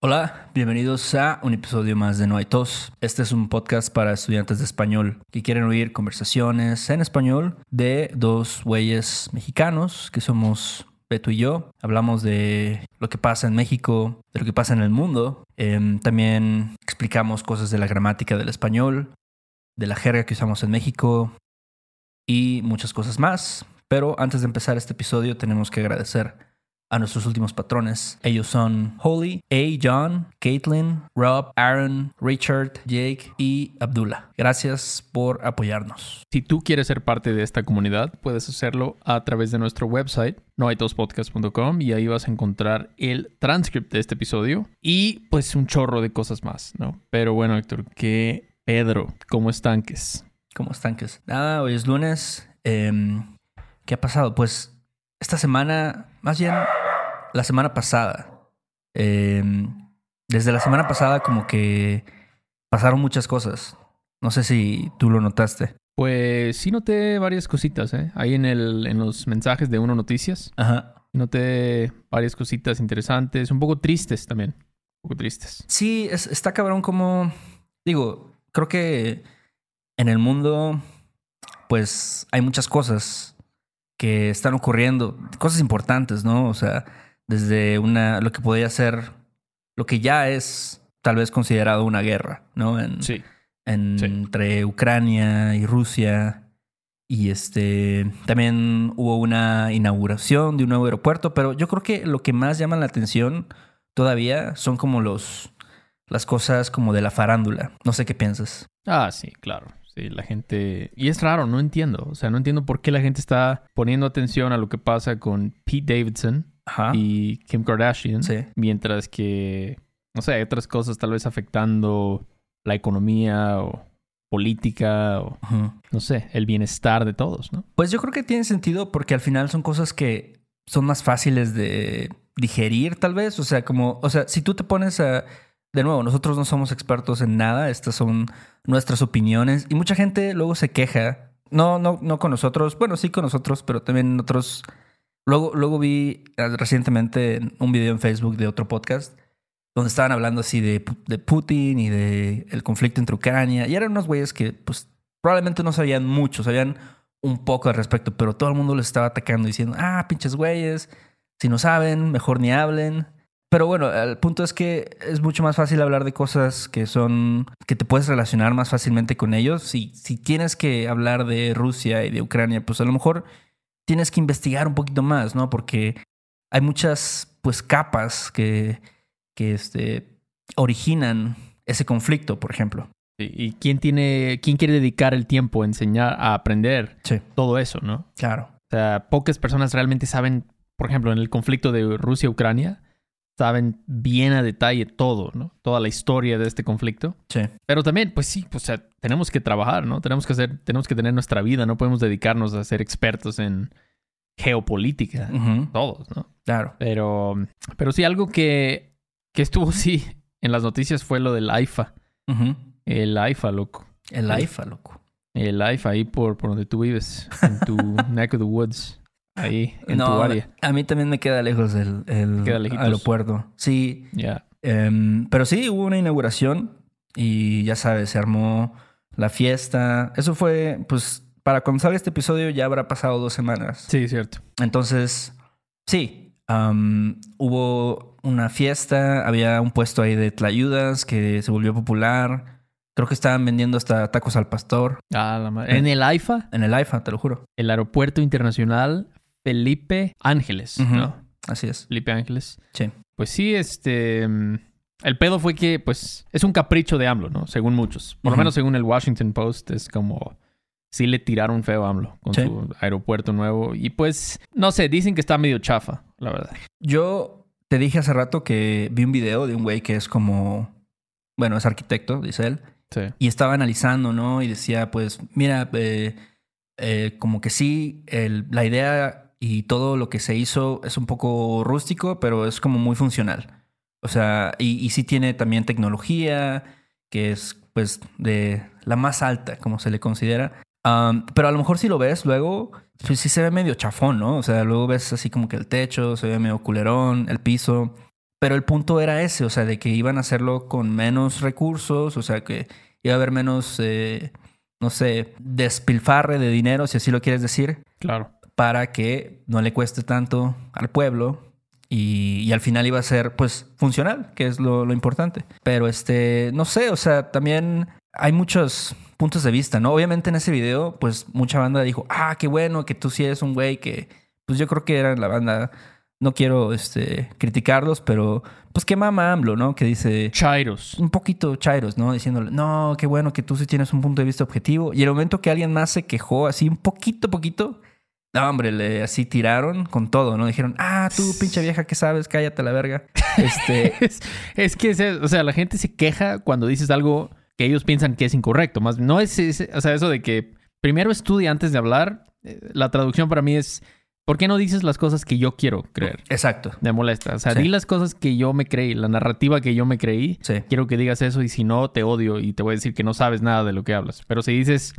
Hola, bienvenidos a un episodio más de No hay tos. Este es un podcast para estudiantes de español que quieren oír conversaciones en español de dos güeyes mexicanos que somos Beto y yo. Hablamos de lo que pasa en México, de lo que pasa en el mundo. Em, también explicamos cosas de la gramática del español, de la jerga que usamos en México y muchas cosas más. Pero antes de empezar este episodio tenemos que agradecer a nuestros últimos patrones. Ellos son Holly, A. John, Caitlin, Rob, Aaron, Richard, Jake y Abdullah. Gracias por apoyarnos. Si tú quieres ser parte de esta comunidad, puedes hacerlo a través de nuestro website, noaitospodcast.com, y ahí vas a encontrar el transcript de este episodio y pues un chorro de cosas más, ¿no? Pero bueno, Héctor, ¿qué Pedro? ¿Cómo estanques? ¿Cómo estanques? Nada, hoy es lunes. Em, ¿Qué ha pasado? Pues esta semana, más bien la semana pasada, em, desde la semana pasada como que pasaron muchas cosas. No sé si tú lo notaste. Pues sí noté varias cositas, ¿eh? Ahí en, el, en los mensajes de Uno Noticias. Ajá. Noté varias cositas interesantes, un poco tristes también. Un poco tristes. Sí, está cabrón como... Digo, creo que en el mundo, pues hay muchas cosas que están ocurriendo, cosas importantes, ¿no? O sea, desde una, lo que podría ser, lo que ya es tal vez considerado una guerra, ¿no? En, sí. Entre Ucrania y Rusia. Y este, también hubo una inauguración de un nuevo aeropuerto, pero yo creo que lo que más llama la atención todavía son como los, las cosas como de la farándula. No sé qué piensas. Ah, sí, claro. Sí, la gente... Y es raro, no entiendo. O sea, no entiendo por qué la gente está poniendo atención a lo que pasa con Pete Davidson y Kim Kardashian. Mientras que, no sé, hay otras cosas tal vez afectando la economía o política o, no sé, el bienestar de todos, ¿no? Pues yo creo que tiene sentido porque al final son cosas que son más fáciles de digerir, tal vez. O sea, como, o sea, si tú te pones a de nuevo, nosotros no somos expertos en nada, estas son nuestras opiniones y mucha gente luego se queja, no, no, no con nosotros, bueno, sí con nosotros, pero también otros. Luego, luego vi eh, recientemente un video en Facebook de otro podcast donde estaban hablando así de, Putin y de el conflicto entre Ucrania y eran unos güeyes que pues probablemente no sabían mucho, sabían un poco al respecto, pero todo el mundo les estaba atacando diciendo, ah, pinches güeyes, si no saben, mejor ni hablen. Pero bueno, el punto es que es mucho más fácil hablar de cosas que son, que te puedes relacionar más fácilmente con ellos. Si, si tienes que hablar de Rusia y de Ucrania, pues a lo mejor tienes que investigar un poquito más, ¿no? Porque hay muchas, pues, capas que, que este, originan ese conflicto, por ejemplo. ¿Y quién tiene, quién quiere dedicar el tiempo a enseñar, a aprender todo eso, no? Claro. O sea, pocas personas realmente saben, por ejemplo, en el conflicto de Rusia-Ucrania, saben bien a detalle todo, ¿no? Toda la historia de este conflicto. Sí. Pero también, pues sí, o sea, tenemos que trabajar, ¿no? Tenemos que hacer, tenemos que tener nuestra vida, no podemos dedicarnos a ser expertos en geopolítica, todos, ¿no? Claro. Pero, pero sí, algo que, que estuvo, sí, en las noticias fue lo del AIFA. El AIFA, loco. El AIFA, loco. El AIFA ahí por, por donde tú vives, en tu neck of the woods ahí en tu área. A mí también me queda lejos el, aeropuerto. Sí. Ya. Em, pero sí, hubo una inauguración y ya sabes, se armó la fiesta. Eso fue, pues, para cuando salga este episodio ya habrá pasado dos semanas. Sí, cierto. Entonces, sí, hubo una fiesta, había un puesto ahí de tlayudas que se volvió popular. Creo que estaban vendiendo hasta tacos al pastor. Ah, la madre. ¿En el AIFA? En el AIFA, te lo juro. El Aeropuerto Internacional Felipe Ángeles, ¿no? Así es. Felipe Ángeles. Sí. Pues sí, este. El pedo fue que, pues, es un capricho de AMLO, ¿no? Según muchos. Por lo menos según el Washington Post, es como. Sí le tiraron feo a AMLO con su aeropuerto nuevo. Y pues, no sé, dicen que está medio chafa, la verdad. Yo te dije hace rato que vi un video de un güey que es como. Bueno, es arquitecto, dice él. Sí. Y estaba analizando, ¿no? Y decía, pues, mira, eh, eh, como que sí, el, la idea y todo lo que se hizo es un poco rústico, pero es como muy funcional. O sea, y, sí tiene también tecnología, que es pues de la más alta, como se le considera. pero a lo mejor si lo ves luego, pues sí se ve medio chafón, ¿no? O sea, luego ves así como que el techo se ve medio culerón, el piso. Pero el punto era ese, o sea, de que iban a hacerlo con menos recursos, o sea, que iba a haber menos, eh, no sé, despilfarre de dinero, si así lo quieres decir. Claro. Para que no le cueste tanto al pueblo y, al final iba a ser, pues, funcional, que es lo, lo importante. Pero, este, no sé, o sea, también hay muchos puntos de vista, ¿no? Obviamente en ese video, pues, mucha banda dijo, ah, qué bueno que tú sí eres un güey que, pues, yo creo que era la banda no quiero este, criticarlos, pero pues qué mama AMLO, ¿no? Que dice... Chairos. Un poquito chairos, ¿no? Diciéndole, no, qué bueno que tú sí tienes un punto de vista objetivo. Y el momento que alguien más se quejó así un poquito, poquito, no, hombre, le así tiraron con todo, ¿no? Dijeron, ah, tú, pinche vieja, ¿qué sabes? Cállate la verga. Este... es, que, o sea, la gente se queja cuando dices algo que ellos piensan que es incorrecto. Más no es, o sea, eso de que primero estudia antes de hablar. Eh, la traducción para mí es ¿Por qué no dices las cosas que yo quiero creer? Exacto. Me molesta. O sea, di las cosas que yo me creí, la narrativa que yo me creí. Sí. Quiero que digas eso y si no, te odio y te voy a decir que no sabes nada de lo que hablas. Pero si dices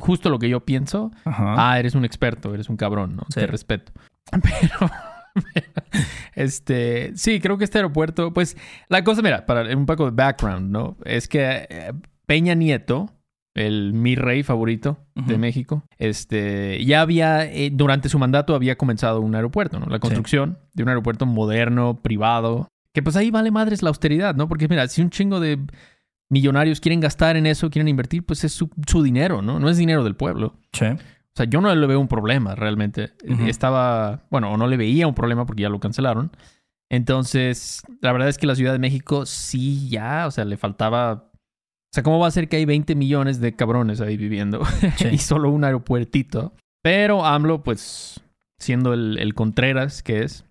justo lo que yo pienso, ah, eres un experto, eres un cabrón, ¿no? Te respeto. Pero, este, sí, creo que este aeropuerto, pues, la cosa, mira, para un poco de background, ¿no? Es que eh, Peña Nieto el mi rey favorito de México, este, ya había, eh, durante su mandato había comenzado un aeropuerto, ¿no? La construcción de un aeropuerto moderno, privado, que pues ahí vale madres la austeridad, ¿no? Porque mira, si un chingo de millonarios quieren gastar en eso, quieren invertir, pues es su, dinero, ¿no? No es dinero del pueblo. Sí. O sea, yo no le veo un problema realmente. Estaba, bueno, o no le veía un problema porque ya lo cancelaron. Entonces, la verdad es que la Ciudad de México sí ya, o sea, le faltaba o sea, ¿cómo va a ser que hay 20 millones de cabrones ahí viviendo y solo un aeropuertito? Pero AMLO, pues, siendo el, Contreras que es,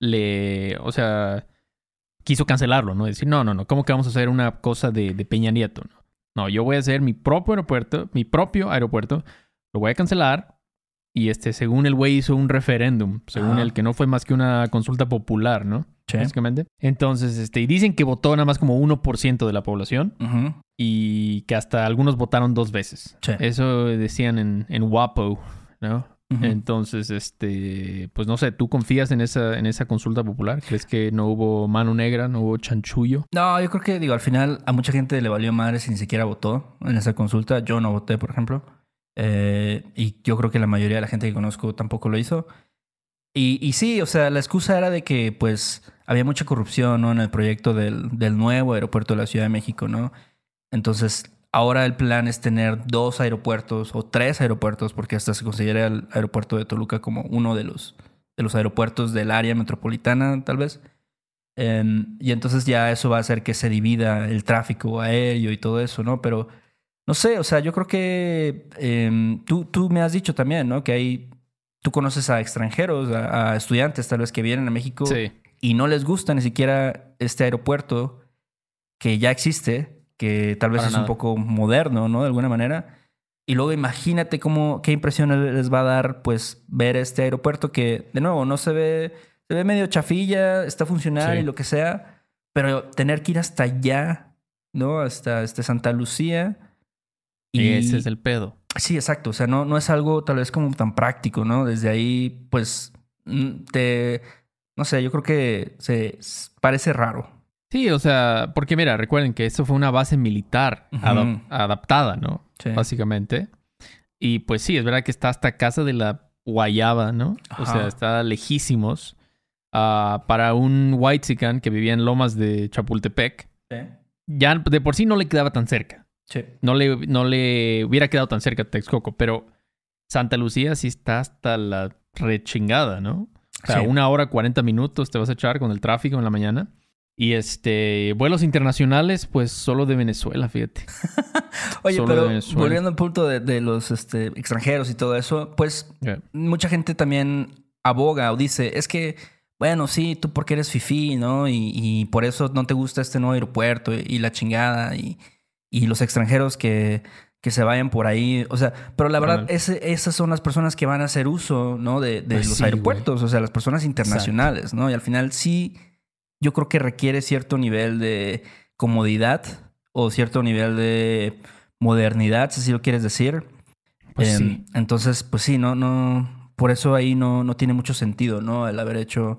le, o sea, quiso cancelarlo, ¿no? Decir, no, no, no, ¿cómo que vamos a hacer una cosa de, Peña Nieto? No? no, yo voy a hacer mi propio aeropuerto, mi propio aeropuerto, lo voy a cancelar y este, según el güey hizo un referéndum, según el que no fue más que una consulta popular, ¿no? Básicamente. Entonces, este, y dicen que votó nada más como 1% de la población y que hasta algunos votaron dos veces. Eso decían en, en WAPO, ¿no? Entonces, este, pues no sé, ¿tú confías en esa, en esa consulta popular? ¿Crees que no hubo mano negra, no hubo chanchullo? No, yo creo que, digo, al final a mucha gente le valió madre si ni siquiera votó en esa consulta. Yo no voté, por ejemplo. Eh, y yo creo que la mayoría de la gente que conozco tampoco lo hizo. Y, y sí, o sea, la excusa era de que, pues, había mucha corrupción, ¿no? En el proyecto del, del nuevo aeropuerto de la Ciudad de México, ¿no? Entonces, ahora el plan es tener dos aeropuertos o tres aeropuertos, porque hasta se considera el aeropuerto de Toluca como uno de los, de los aeropuertos del área metropolitana, tal vez. Em, y entonces ya eso va a hacer que se divida el tráfico aéreo y todo eso, ¿no? Pero no sé, o sea, yo creo que em, tú, tú me has dicho también, ¿no? Que hay, tú conoces a extranjeros, a, estudiantes tal vez que vienen a México y no les gusta ni siquiera este aeropuerto que ya existe que tal vez es un poco moderno, ¿no? De alguna manera. Y luego imagínate cómo, qué impresión les va a dar, pues, ver este aeropuerto que, de nuevo, no se ve, se ve medio chafilla, está funcional y lo que sea, pero tener que ir hasta allá, ¿no? Hasta, este Santa Lucía. Y ese es el pedo. Sí, exacto. O sea, no, no es algo tal vez como tan práctico, ¿no? Desde ahí, pues, mm, te, no sé, yo creo que se parece raro. Sí, o sea, porque mira, recuerden que eso fue una base militar adaptada, ¿no? Básicamente. Y pues sí, es verdad que está hasta casa de la Guayaba, ¿no? O sea, está lejísimos. Ah, para un Whitezican que vivía en Lomas de Chapultepec, sí. ya de por sí no le quedaba tan cerca. Sí. No le, no le hubiera quedado tan cerca a Texcoco, pero Santa Lucía sí está hasta la rechingada, ¿no? O sea, una hora, cuarenta minutos te vas a echar con el tráfico en la mañana. Y este, vuelos internacionales, pues solo de Venezuela, fíjate. Oye, pero volviendo al punto de, los este, extranjeros y todo eso, pues mucha gente también aboga o dice, es que, bueno, sí, tú porque eres fifí, ¿no? Y, por eso no te gusta este nuevo aeropuerto y, la chingada y, los extranjeros que, que se vayan por ahí. O sea, pero la verdad, esas son las personas que van a hacer uso, ¿no? De, pues los aeropuertos, o sea, las personas internacionales, ¿no? Y al final sí yo creo que requiere cierto nivel de comodidad o cierto nivel de modernidad, si así lo quieres decir. Pues sí. Entonces, pues sí, no, no, por eso ahí no, no tiene mucho sentido, ¿no? El haber hecho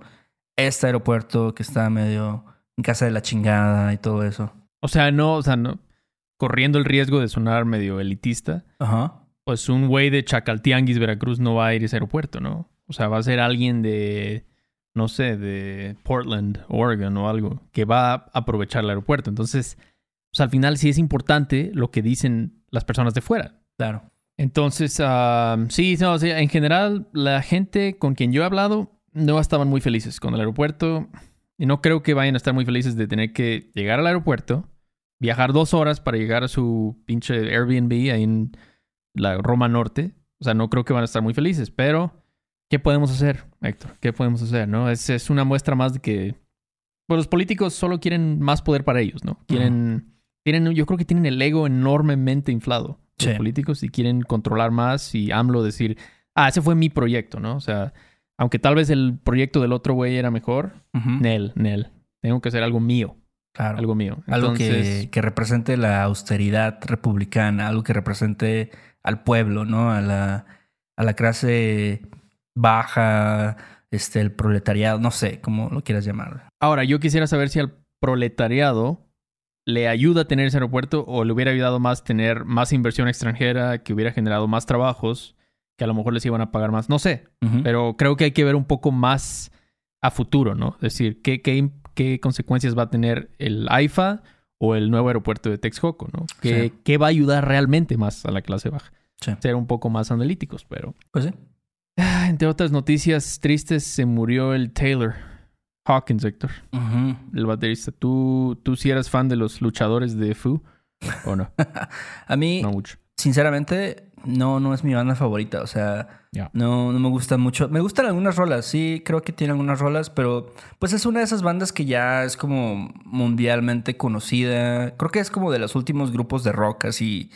este aeropuerto que está medio en casa de la chingada y todo eso. O sea, no, o sea, no, corriendo el riesgo de sonar medio elitista. Ajá. Pues un güey de Chacaltianguis, Veracruz, no va a ir a ese aeropuerto, ¿no? O sea, va a ser alguien de, no sé, de Portland, Oregon o algo, que va a aprovechar el aeropuerto. Entonces, pues al final sí es importante lo que dicen las personas de fuera. Claro. Entonces, sí, no, en general, la gente con quien yo he hablado no estaban muy felices con el aeropuerto. Y no creo que vayan a estar muy felices de tener que llegar al aeropuerto, viajar dos horas para llegar a su pinche Airbnb ahí en la Roma Norte. O sea, no creo que van a estar muy felices. Pero, ¿qué podemos hacer, Héctor? ¿Qué podemos hacer, no? Es, es una muestra más de que pues, los políticos solo quieren más poder para ellos, ¿no? Quieren, tienen, yo creo que tienen el ego enormemente inflado. Los políticos y quieren controlar más y AMLO decir, ah, ese fue mi proyecto, ¿no? O sea, aunque tal vez el proyecto del otro güey era mejor, Nel, Nel. Tengo que hacer algo mío. Claro. Algo mío. Algo que, que, represente la austeridad republicana, algo que represente al pueblo, ¿no? A la, a la clase baja, este, el proletariado, no sé, cómo lo quieras llamar. Ahora, yo quisiera saber si al proletariado le ayuda a tener ese aeropuerto o le hubiera ayudado más tener más inversión extranjera, que hubiera generado más trabajos que a lo mejor les iban a pagar más. No sé, pero creo que hay que ver un poco más a futuro, ¿no? Es decir, ¿qué, qué, consecuencias va a tener el AIFA o el nuevo aeropuerto de Texcoco, ¿no? ¿Qué, ¿qué va a ayudar realmente más a la clase baja? Ser un poco más analíticos, pero... Pues sí. Ah, entre otras noticias tristes, se murió el Taylor Hawkins, Héctor. El baterista. ¿Tú, ¿Tú sí eras fan de los luchadores de Foo o no? a mí, no mucho. sinceramente, no, no es mi banda favorita. O sea, no, no me gusta mucho. Me gustan algunas rolas, sí, creo que tiene algunas rolas, pero pues es una de esas bandas que ya es como mundialmente conocida. Creo que es como de los últimos grupos de rock, así,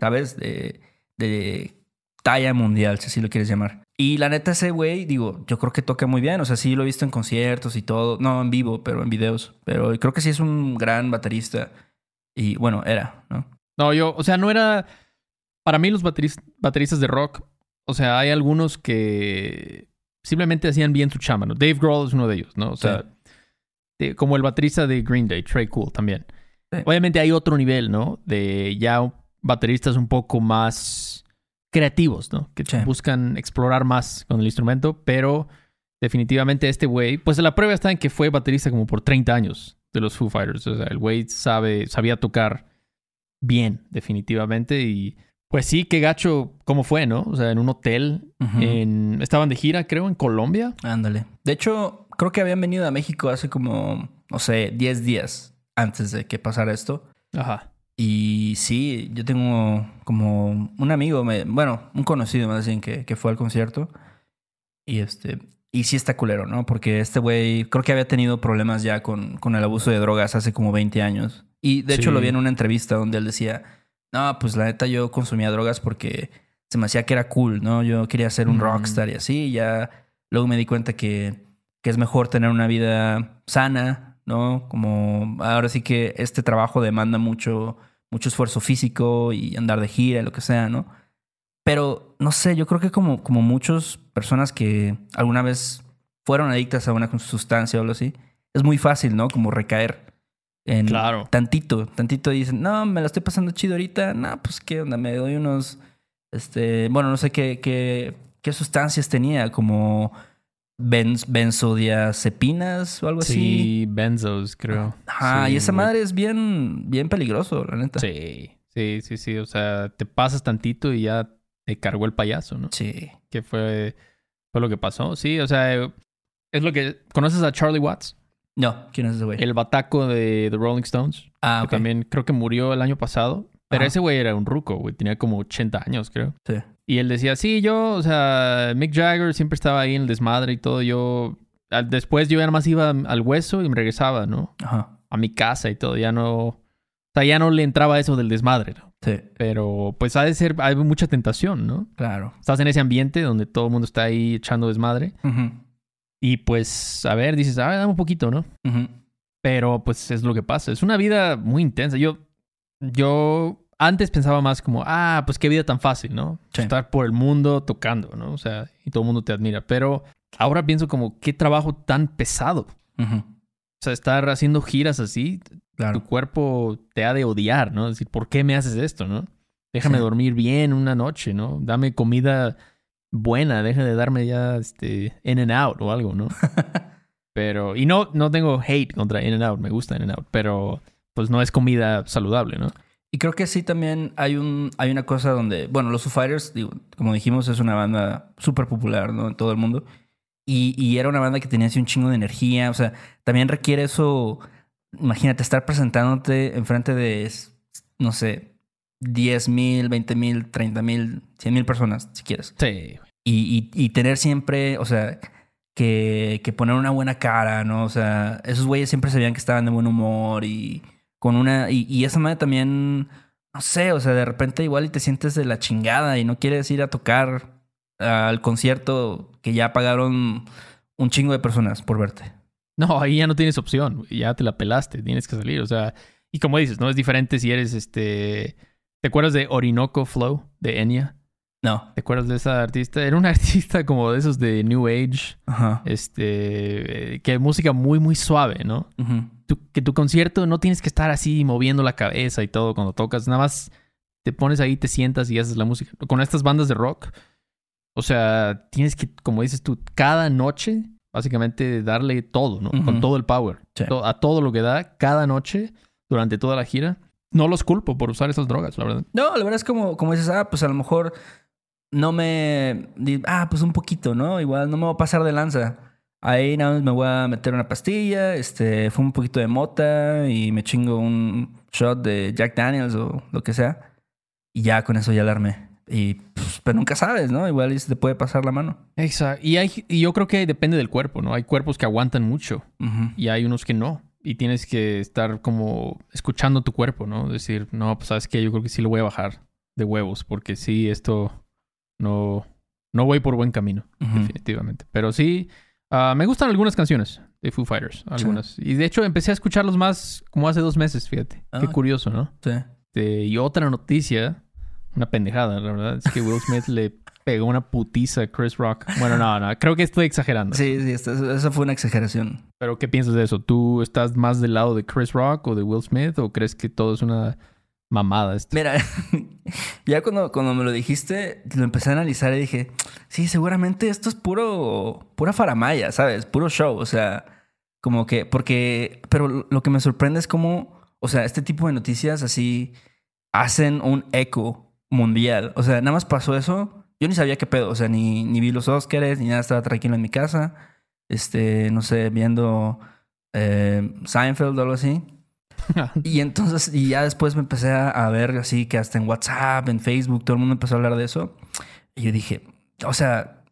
¿sabes? De, de talla mundial, si así lo quieres llamar. Y la neta, ese güey, digo, yo creo que toca muy bien. O sea, sí lo he visto en conciertos y todo. No en vivo, pero en videos. Pero creo que sí es un gran baterista. Y bueno, era, ¿no? No, yo, o sea, no era para mí los bateristas de rock, o sea, hay algunos que simplemente hacían bien su chamba, ¿no? Dave Grohl es uno de ellos, ¿no? O sea, como el baterista de Green Day, Trey Cool también. Obviamente hay otro nivel, ¿no? De ya bateristas un poco más creativos, ¿no? Que buscan explorar más con el instrumento, pero definitivamente este güey, pues la prueba está en que fue baterista como por 30 años de los Foo Fighters. O sea, el güey sabe, sabía tocar bien, definitivamente, y pues sí, qué gacho, ¿cómo fue, no? O sea, en un hotel, en... estaban de gira, creo, en Colombia. Ándale. De hecho, creo que habían venido a México hace como, no sé, 10 días antes de que pasara esto. Ajá. Y sí, yo tengo como un amigo, bueno, un conocido más bien que, que fue al concierto. Y este, y sí está culero, ¿no? Porque este güey creo que había tenido problemas ya con, con el abuso de drogas hace como 20 años. Y de hecho lo vi en una entrevista donde él decía, no, pues la neta yo consumía drogas porque se me hacía que era cool, ¿no? Yo quería ser un rockstar y así. ya luego me di cuenta que, que es mejor tener una vida sana, ¿no? Como ahora sí que este trabajo demanda mucho, mucho esfuerzo físico y andar de gira y lo que sea, ¿no? Pero no sé, yo creo que como, como muchas personas que alguna vez fueron adictas a una sustancia o algo así, es muy fácil, ¿no? Como recaer claro. tantito, tantito dicen, no, me la estoy pasando chido ahorita, no, pues qué onda, me doy unos, este, bueno, no sé qué, qué, qué sustancias tenía, como benz, benzodiazepinas o algo así. Sí, benzos, creo. Ajá, y esa madre es bien, bien peligroso, la neta. Sí, sí, sí, sí, o sea, te pasas tantito y ya te cargó el payaso, ¿no? Sí. Que fue, fue lo que pasó, sí, o sea, es lo que, ¿conoces a Charlie Watts? No, ¿quién es ese güey? El bataco de The Rolling Stones. Ah, ok. Que también creo que murió el año pasado. Pero ese güey era un ruco, güey. Tenía como 80 años, creo. Sí. Y él decía, sí, yo, o sea, Mick Jagger siempre estaba ahí en el desmadre y todo. Yo, después yo ya nada más iba al hueso y me regresaba, ¿no? Ajá. A mi casa y todo. Ya no, o sea, ya no le entraba eso del desmadre, ¿no? Sí. Pero pues ha de ser, hay mucha tentación, ¿no? Claro. Estás en ese ambiente donde todo el mundo está ahí echando desmadre. Ajá. Y pues, a ver, dices, ah, dame un poquito, ¿no? Pero pues es lo que pasa. Es una vida muy intensa. Yo, yo antes pensaba más como, ah, pues qué vida tan fácil, ¿no? Estar por el mundo tocando, ¿no? O sea, y todo el mundo te admira. Pero ahora pienso como, qué trabajo tan pesado. O sea, estar haciendo giras así, tu cuerpo te ha de odiar, ¿no? Es decir, ¿por qué me haces esto, no? Déjame dormir bien una noche, ¿no? Dame comida buena, deja de darme ya este in and out o algo, ¿no? pero, y no, no tengo hate contra in and out, me gusta in and out, pero pues no es comida saludable, ¿no? Y creo que sí también hay un hay una cosa donde, bueno, los Foo Fighters, como dijimos, es una banda súper popular, ¿no? En todo el mundo. Y, era una banda que tenía así un chingo de energía. O sea, también requiere eso. Imagínate estar presentándote enfrente de, no sé, 10 mil, 20 mil, 30 mil, 100 mil personas, si quieres. Sí. Y, y, tener siempre, o sea, que, que, poner una buena cara, ¿no? O sea, esos güeyes siempre sabían que estaban de buen humor y con una. Y, y esa madre también, no sé, o sea, de repente igual y te sientes de la chingada y no quieres ir a tocar al concierto que ya pagaron un chingo de personas por verte. No, ahí ya no tienes opción, ya te la pelaste, tienes que salir, o sea, y como dices, no es diferente si eres este, ¿te acuerdas de Orinoco Flow de Enya? No. ¿Te acuerdas de esa artista? Era una artista como de esos de New Age, Ajá. este, que música muy, muy suave, ¿no? Que tu concierto no tienes que estar así moviendo la cabeza y todo cuando tocas, nada más te pones ahí, te sientas y haces la música. Con estas bandas de rock, o sea, tienes que, como dices tú, cada noche, básicamente darle todo, ¿no? Con todo el power. A todo lo que da, cada noche, durante toda la gira. No los culpo por usar esas drogas, la verdad. No, la verdad es como, como dices, ah, pues a lo mejor no me. Ah, pues un poquito, ¿no? Igual no me voy a pasar de lanza. Ahí nada más me voy a meter una pastilla, este, fue un poquito de mota y me chingo un shot de Jack Daniels o lo que sea. Y ya con eso ya alarmé. Y pues, pero nunca sabes, ¿no? Igual se te puede pasar la mano. Exacto. Y, hay, y yo creo que depende del cuerpo, ¿no? Hay cuerpos que aguantan mucho y hay unos que no. Y tienes que estar como escuchando tu cuerpo, ¿no? Decir, no, pues sabes que yo creo que sí lo voy a bajar de huevos porque sí, esto no, no voy por buen camino, definitivamente. Pero sí, ah, me gustan algunas canciones de Foo Fighters, algunas. Y de hecho empecé a escucharlos más como hace dos meses, fíjate. Qué ah. curioso, ¿no? Sí. Este, y otra noticia una pendejada, la verdad. Es que Will Smith le pegó una putiza a Chris Rock. Bueno, no, no, creo que estoy exagerando. Sí, sí, eso fue una exageración. Pero, ¿qué piensas de eso? ¿Tú estás más del lado de Chris Rock o de Will Smith o crees que todo es una mamada? Esto? Mira, ya cuando, cuando me lo dijiste, lo empecé a analizar y dije, sí, seguramente esto es puro, pura faramaya, ¿sabes? Puro show, o sea, como que, porque, pero lo que me sorprende es cómo, o sea, este tipo de noticias así hacen un eco mundial. O sea, nada más pasó eso. Yo ni sabía qué pedo. O sea, ni, ni vi los Oscars, ni nada. Estaba tranquilo en mi casa. Este, no sé, viendo eh, Seinfeld o algo así. y entonces, y ya después me empecé a, ver así que hasta en WhatsApp, en Facebook, todo el mundo empezó a hablar de eso. Y yo dije, o sea,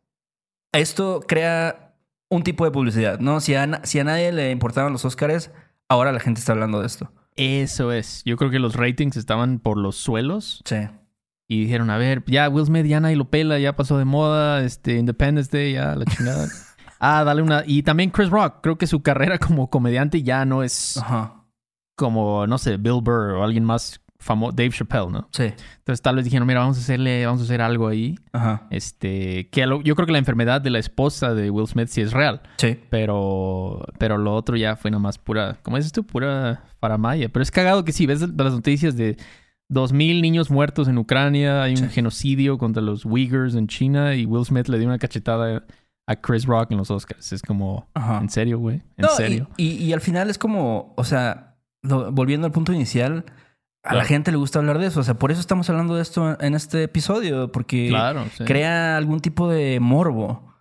esto crea un tipo de publicidad, ¿no? Si a, si a nadie le importaban los Oscars, ahora la gente está hablando de esto. Eso es. Yo creo que los ratings estaban por los suelos. Sí. Y dijeron, a ver, ya Will Smith ya nadie lo pela, ya pasó de moda, este, Independence Day, ya la chingada. ah, dale una. Y también Chris Rock, creo que su carrera como comediante ya no es como, no sé, Bill Burr o alguien más famoso, Dave Chappelle, ¿no? Sí. Entonces tal vez dijeron, mira, vamos a hacerle, vamos a hacer algo ahí. Ajá. Este, que yo creo que la enfermedad de la esposa de Will Smith sí es real. Sí. Pero, pero lo otro ya fue nomás pura, ¿cómo dices tú? Pura faramaya. Pero es cagado que sí, ves las noticias de Dos mil niños muertos en Ucrania, hay un genocidio contra los Uyghurs en China y Will Smith le dio una cachetada a Chris Rock en los Oscars. Es como, ¿en serio, güey? ¿En serio? Y, al final es como, o sea, volviendo al punto inicial, a la gente le gusta hablar de eso. O sea, por eso estamos hablando de esto en este episodio, porque crea algún tipo de morbo.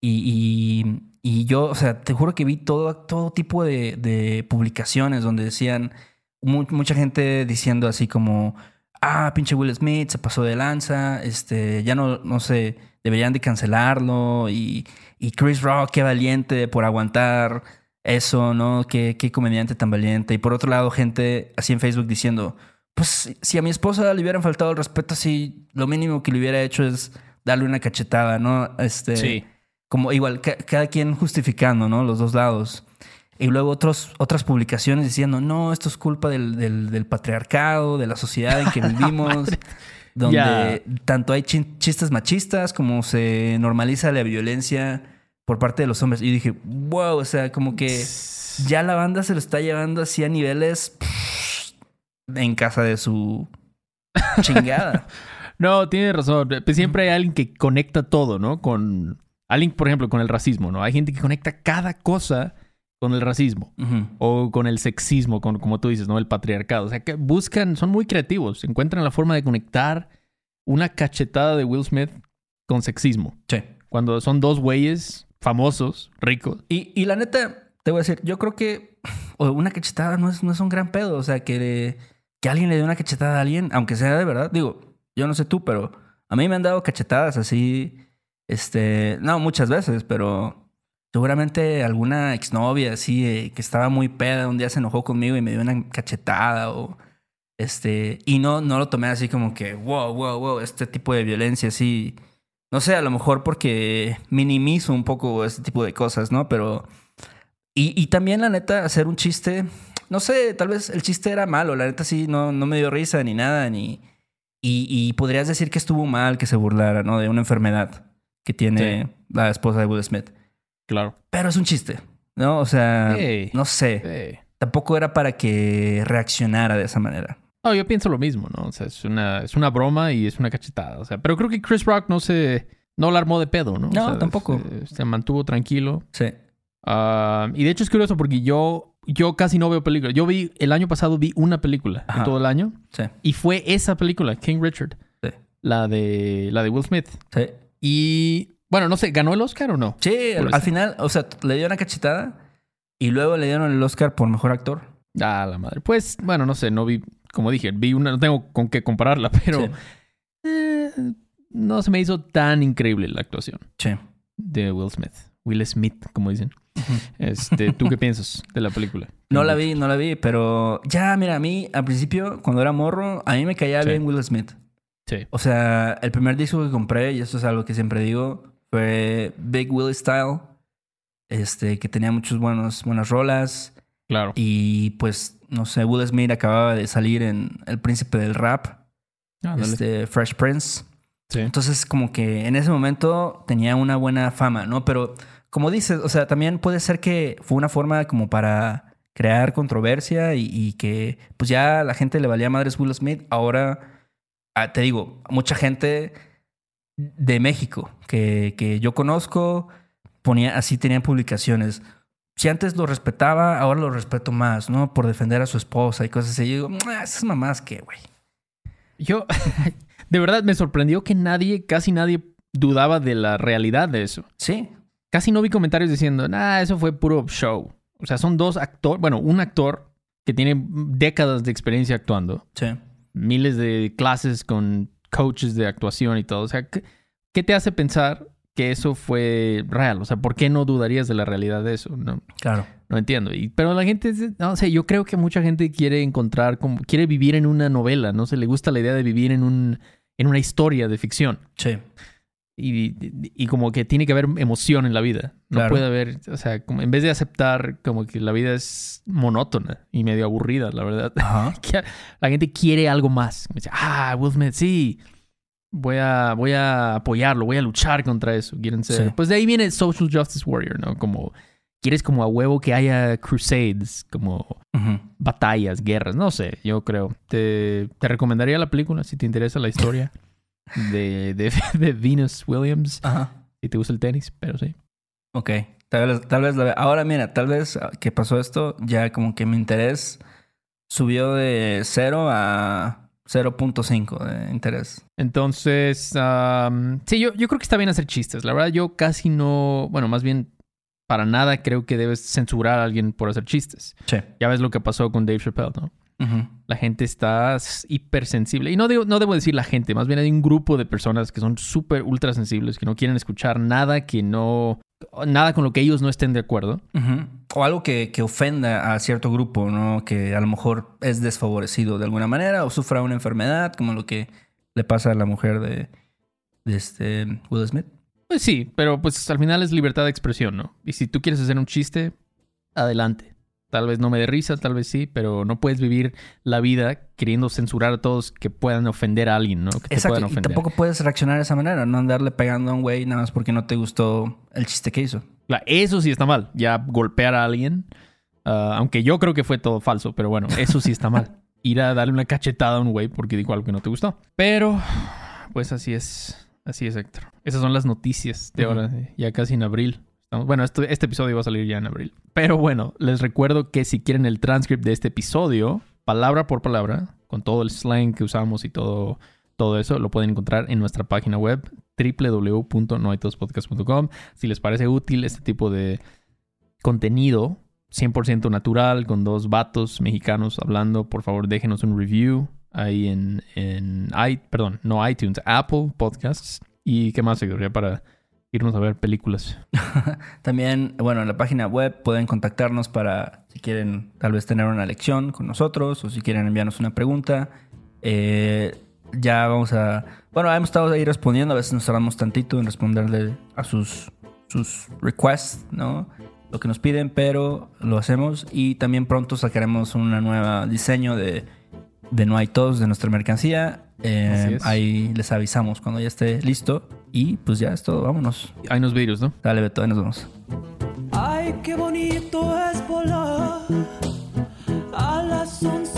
Y, y, yo, o sea, te juro que vi todo, todo tipo de, de publicaciones donde decían mucha gente diciendo así como, ah, pinche Will Smith se pasó de lanza, este, ya no, no sé, deberían de cancelarlo y, y Chris Rock, qué valiente por aguantar eso, ¿no? Qué, qué comediante tan valiente. Y por otro lado, gente así en Facebook diciendo, pues si a mi esposa le hubieran faltado el respeto así, lo mínimo que le hubiera hecho es darle una cachetada, ¿no? Este, sí. Como igual, cada quien justificando, ¿no? Los dos lados. Y luego otros, otras publicaciones diciendo, no, esto es culpa del, del, patriarcado, de la sociedad en que vivimos, donde tanto hay chistes machistas como se normaliza la violencia por parte de los hombres. Y dije, wow, o sea, como que ya la banda se lo está llevando así a niveles en casa de su chingada. no, tiene razón. Pues siempre hay alguien que conecta todo, ¿no? Con alguien, por ejemplo, con el racismo, ¿no? Hay gente que conecta cada cosa con el racismo o con el sexismo, con, como tú dices, ¿no? El patriarcado. O sea, que buscan, son muy creativos, encuentran la forma de conectar una cachetada de Will Smith con sexismo. Sí. Cuando son dos güeyes famosos, ricos. Y, y la neta, te voy a decir, yo creo que una cachetada no es, no es un gran pedo. O sea, que, que alguien le dé una cachetada a alguien, aunque sea de verdad. Digo, yo no sé tú, pero a mí me han dado cachetadas así. Este, no, muchas veces, pero seguramente alguna exnovia así eh, que estaba muy peda un día se enojó conmigo y me dio una cachetada o este y no no lo tomé así como que wow wow wow este tipo de violencia así no sé a lo mejor porque minimizo un poco este tipo de cosas no pero y, y también la neta hacer un chiste no sé tal vez el chiste era malo la neta sí no no me dio risa ni nada ni y, y podrías decir que estuvo mal que se burlara no de una enfermedad que tiene la esposa de Will Smith Claro. Pero es un chiste, ¿no? O sea, no sé. Tampoco era para que reaccionara de esa manera. No, yo pienso lo mismo, ¿no? O sea, es una, es una broma y es una cachetada. O sea, pero creo que Chris Rock no se. No la armó de pedo, ¿no? No, tampoco. Se, mantuvo tranquilo. Sí. Ah, y de hecho es curioso porque yo, yo casi no veo películas. Yo vi, el año pasado vi una película en todo el año. Sí. Y fue esa película, King Richard. Sí. La de, la de Will Smith. Sí. Y bueno, no sé, ¿ganó el Oscar o no? Sí, al, final, o sea, le dio una cachetada y luego le dieron el Oscar por mejor actor. Ah, la madre. Pues, bueno, no sé, no vi, como dije, vi una, no tengo con qué compararla, pero eh, no se me hizo tan increíble la actuación. Sí. De Will Smith. Will Smith, como dicen. Este, ¿tú qué piensas de la película? No la vi, no la vi, pero ya, mira, a mí al principio, cuando era morro, a mí me caía bien Will Smith. Sí. O sea, el primer disco que compré, y esto es algo que siempre digo, fue Big Willie Style, este, que tenía muchas buenos, buenas rolas. Claro. Y pues, no sé, Will Smith acababa de salir en El Príncipe del Rap, este, Fresh Prince. Sí. Entonces, como que en ese momento tenía una buena fama, ¿no? Pero, como dices, o sea, también puede ser que fue una forma como para crear controversia y, que, pues ya la gente le valía madres Will Smith. Ahora, ah, te digo, mucha gente de México que, que yo conozco, ponía, así tenían publicaciones. Si antes lo respetaba, ahora lo respeto más, ¿no? Por defender a su esposa y cosas así. Yo digo, esas mamás que, güey. Yo, de verdad, me sorprendió que nadie, casi nadie dudaba de la realidad de eso. Sí. Casi no vi comentarios diciendo, nah, eso fue puro show. O sea, son dos actores, bueno, un actor que tiene décadas de experiencia actuando. Sí. Miles de clases con coaches de actuación y todo. O sea, ¿qué, te hace pensar que eso fue real? O sea, ¿por qué no dudarías de la realidad de eso? No, claro. No entiendo. Y, pero la gente, no sé, yo creo que mucha gente quiere encontrar, como, quiere vivir en una novela, no se le gusta la idea de vivir en, un, en una historia de ficción. Sí. Y, y, como que tiene que haber emoción en la vida. No puede haber, o sea, como en vez de aceptar como que la vida es monótona y medio aburrida, la verdad. la gente quiere algo más. Me dice, ah, Will Smith, sí, voy a, voy a apoyarlo, voy a luchar contra eso. Quieren ser. Pues de ahí viene Social Justice Warrior, ¿no? Como quieres como a huevo que haya crusades, como batallas, guerras, no sé, yo creo. Te, te recomendaría la película si te interesa la historia. de, de, Venus Williams. Ajá. Si te gusta el tenis, pero sí. Ok. Tal vez, tal vez la Ahora, mira, tal vez que pasó esto, ya como que mi interés subió de 0 a 0.5 de interés. Entonces, sí, yo, yo creo que está bien hacer chistes. La verdad, yo casi no, bueno, más bien para nada creo que debes censurar a alguien por hacer chistes. Sí. Ya ves lo que pasó con Dave Chappelle, ¿no? La gente está hipersensible. Y no, digo, no debo decir la gente, más bien hay un grupo de personas que son súper ultra sensibles, que no quieren escuchar nada que no. Nada con lo que ellos no estén de acuerdo. O algo que, que, ofenda a cierto grupo, ¿no? Que a lo mejor es desfavorecido de alguna manera o sufra una enfermedad, como lo que le pasa a la mujer de, de este Will Smith. Pues sí, pero pues al final es libertad de expresión, ¿no? Y si tú quieres hacer un chiste, adelante. Tal vez no me dé risa, tal vez sí, pero no puedes vivir la vida queriendo censurar a todos que puedan ofender a alguien, ¿no? Que Exacto, y tampoco puedes reaccionar de esa manera, no andarle pegando a un güey nada más porque no te gustó el chiste que hizo. Eso sí está mal, ya golpear a alguien, ah, aunque yo creo que fue todo falso, pero bueno, eso sí está mal. Ir a darle una cachetada a un güey porque dijo algo que no te gustó. Pero, pues así es, así es, Héctor. Esas son las noticias de ahora, ya casi en abril bueno, este, este episodio va a salir ya en abril. Pero bueno, les recuerdo que si quieren el transcript de este episodio, palabra por palabra, con todo el slang que usamos y todo, todo eso, lo pueden encontrar en nuestra página web www.noaitospodcast.com. Si les parece útil este tipo de contenido 100% natural, con dos vatos mexicanos hablando, por favor déjenos un review ahí en, en perdón, no iTunes, Apple Podcasts. ¿Y qué más, seguiría para irnos a ver películas. También, bueno, en la página web pueden contactarnos para si quieren tal vez tener una lección con nosotros o si quieren enviarnos una pregunta. Eh, ya vamos a... Bueno, hemos estado ahí respondiendo, a veces nos tardamos tantito en responderle a sus, sus requests, ¿no? Lo que nos piden, pero lo hacemos y también pronto sacaremos un nuevo diseño de, de No hay todos de nuestra mercancía. Eh, ahí les avisamos cuando ya esté listo. Y pues ya es todo, vámonos. Hay unos vídeos, ¿no? Dale, Beto, ahí nos vemos. Ay, qué bonito es volar a las 11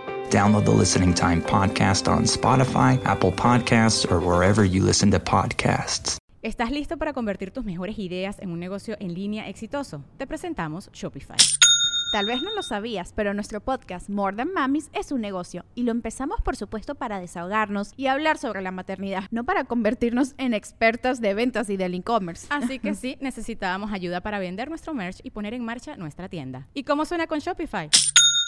Download the Listening Time Podcast on Spotify, Apple Podcasts, or wherever you listen to podcasts. ¿Estás listo para convertir tus mejores ideas en un negocio en línea exitoso? Te presentamos Shopify. Tal vez no lo sabías, pero nuestro podcast More Than Mamis es un negocio y lo empezamos por supuesto para desahogarnos y hablar sobre la maternidad, no para convertirnos en expertas de ventas y del e-commerce. Así que sí, necesitábamos ayuda para vender nuestro merch y poner en marcha nuestra tienda. ¿Y cómo suena con Shopify?